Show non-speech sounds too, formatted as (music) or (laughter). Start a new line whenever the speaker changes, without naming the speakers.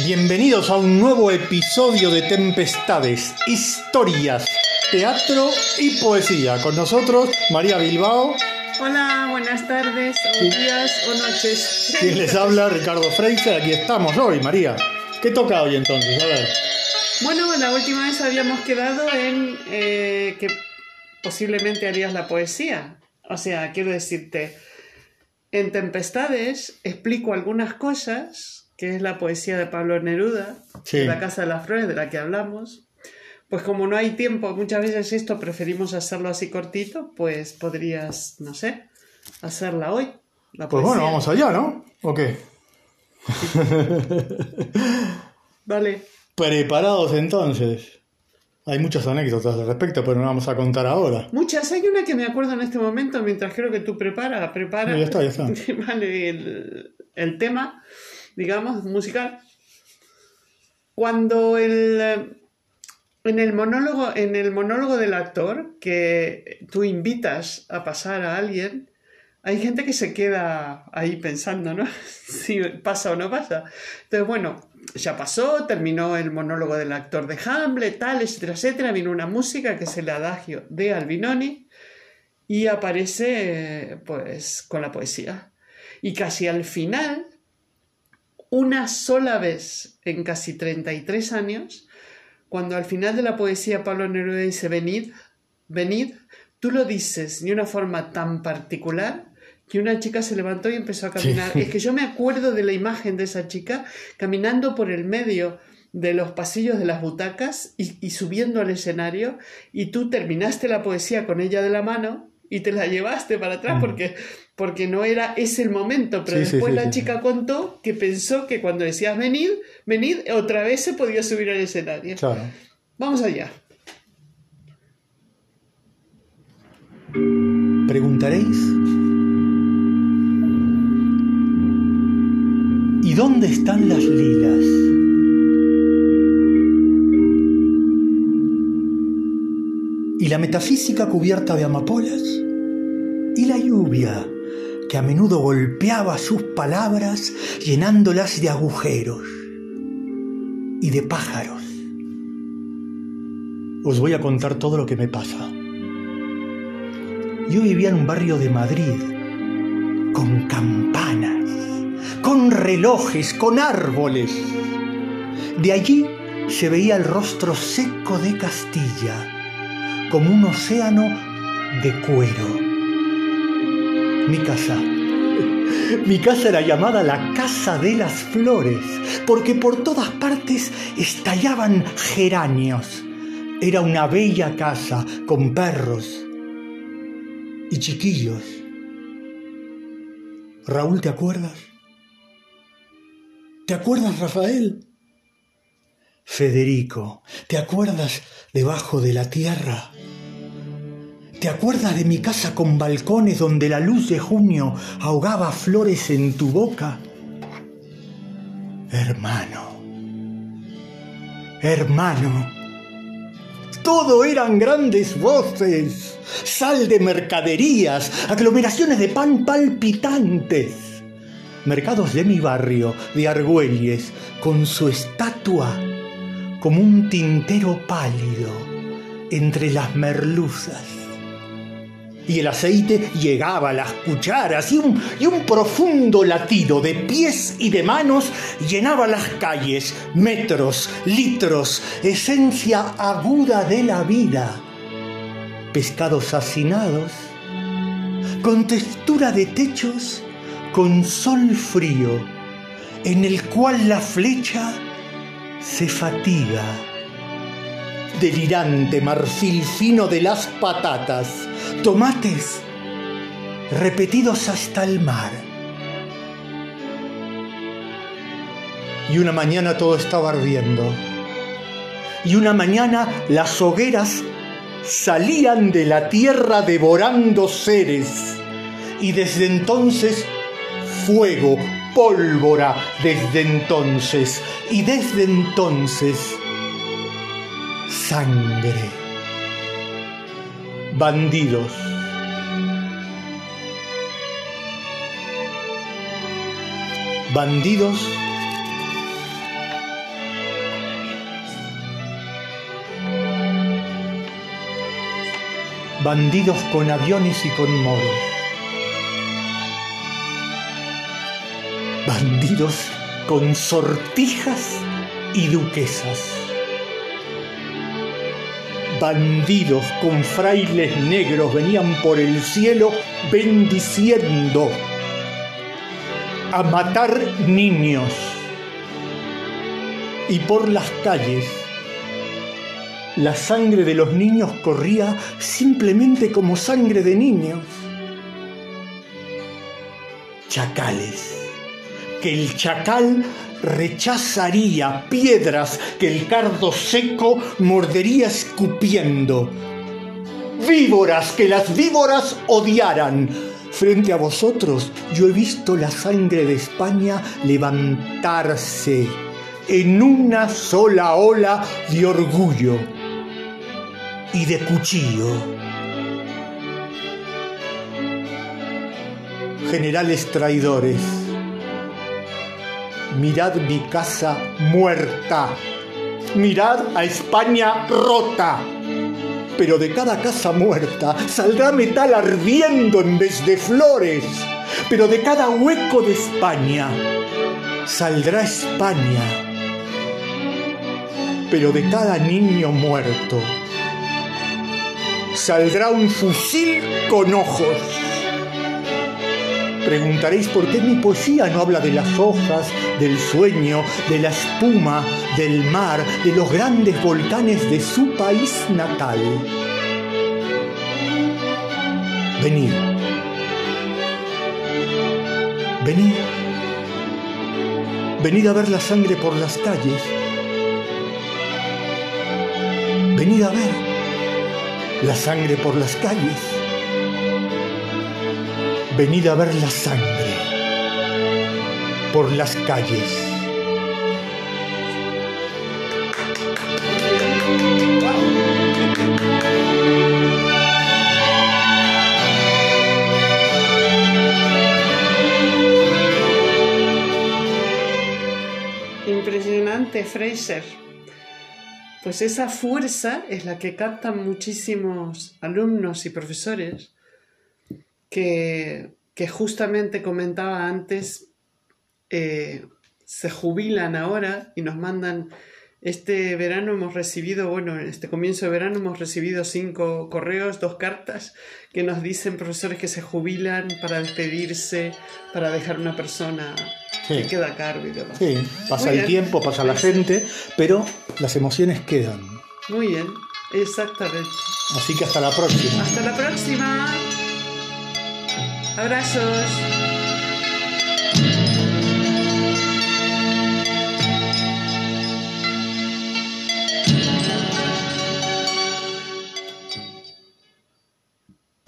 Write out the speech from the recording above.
Bienvenidos a un nuevo episodio de Tempestades, historias, teatro y poesía. Con nosotros, María Bilbao.
Hola, buenas tardes, o días o noches.
Quien les habla, Ricardo Freise. Aquí estamos hoy, María. ¿Qué toca hoy entonces? A ver.
Bueno, la última vez habíamos quedado en eh, que posiblemente harías la poesía. O sea, quiero decirte, en Tempestades explico algunas cosas, que es la poesía de Pablo Neruda,
Sí.
de la Casa de las Flores, de la que hablamos. Pues como no hay tiempo, muchas veces esto preferimos hacerlo así cortito, pues podrías, no sé, hacerla hoy. La
Pues bueno, vamos allá, ¿no? ¿O qué? (laughs)
Vale.
Preparados entonces. Hay muchas anécdotas al respecto, pero no vamos a contar ahora.
Muchas, hay una que me acuerdo en este momento mientras creo que tú preparas, prepara
No, ya está, ya está. (laughs)
vale, el, el tema, digamos, musical. Cuando el, eh, en el monólogo, en el monólogo del actor que tú invitas a pasar a alguien, hay gente que se queda ahí pensando, ¿no? (laughs) si pasa o no pasa. Entonces, bueno, ya pasó, terminó el monólogo del actor de Hamlet, tal, etcétera, etcétera. Vino una música que es el adagio de Albinoni y aparece, pues, con la poesía. Y casi al final, una sola vez en casi 33 años, cuando al final de la poesía Pablo Neruda dice venid, venid, tú lo dices de una forma tan particular que una chica se levantó y empezó a caminar.
Sí.
Es que yo me (laughs) acuerdo de la imagen de esa chica caminando por el medio de los pasillos de las butacas y, y subiendo al escenario y tú terminaste la poesía con ella de la mano y te la llevaste para atrás
Mm.
porque, porque no era ese el momento, pero
Sí,
después
sí,
la chica contó que pensó que cuando decías venid, venid, otra vez se podía subir al escenario.
Claro.
Vamos allá.
Preguntaréis. ¿Y dónde están las lilas? ¿Y la metafísica cubierta de amapolas? ¿Y la lluvia que a menudo golpeaba sus palabras llenándolas de agujeros y de pájaros? Os voy a contar todo lo que me pasa. Yo vivía en un barrio de Madrid, con campanas, con relojes, con árboles. De allí se veía el rostro seco de Castilla, como un océano de cuero. Mi casa. Mi casa era llamada la Casa de las Flores, porque por todas partes estallaban geranios. Era una bella casa con perros, y chiquillos. Raúl, ¿te acuerdas? ¿Te acuerdas, Rafael? Federico, ¿te acuerdas debajo de la tierra? ¿Te acuerdas de mi casa con balcones donde la luz de junio ahogaba flores en tu boca? Hermano, hermano, todo eran grandes voces, sal de mercaderías, aglomeraciones de pan palpitantes. Mercados de mi barrio, de Argüelles, con su estatua como un tintero pálido entre las merluzas. Y el aceite llegaba a las cucharas y un, y un profundo latido de pies y de manos llenaba las calles, metros, litros, esencia aguda de la vida. Pescados hacinados, con textura de techos, con sol frío, en el cual la flecha se fatiga. Delirante marfil fino de las patatas, tomates repetidos hasta el mar. Y una mañana todo estaba ardiendo. Y una mañana las hogueras salían de la tierra devorando seres. Y desde entonces fuego, pólvora desde entonces y desde entonces sangre. Bandidos. Bandidos. Bandidos con aviones y con moros. Bandidos con sortijas y duquesas, bandidos con frailes negros venían por el cielo bendiciendo a matar niños. Y por las calles la sangre de los niños corría simplemente como sangre de niños. Chacales, que el chacal rechazaría piedras que el cardo seco mordería escupiendo. Víboras que las víboras odiaran. Frente a vosotros yo he visto la sangre de España levantarse en una sola ola de orgullo y de cuchillo. Generales traidores, mirad mi casa muerta, mirad a España rota, pero de cada casa muerta saldrá metal ardiendo en vez de flores, pero de cada hueco de España saldrá España, pero de cada niño muerto saldrá un fusil con ojos. Preguntaréis por qué mi poesía no habla de las hojas, del sueño, de la espuma, del mar, de los grandes volcanes de su país natal. Venid. Venid. Venid a ver la sangre por las calles. Venid a ver la sangre por las calles. Venid a ver la sangre por las calles.
Impresionante, Fraser. Pues esa fuerza es la que captan muchísimos alumnos y profesores que, justamente comentaba antes, eh, se jubilan ahora y nos mandan, este verano hemos recibido, bueno, en este comienzo de verano hemos recibido cinco correos, dos cartas que nos dicen profesores que se jubilan para despedirse, para dejar una persona que queda a cargo y demás.
Sí, pasa el tiempo, pasa la gente, pero las emociones quedan.
Muy bien, exactamente.
Así que hasta la próxima.
Hasta la próxima. Abrazos.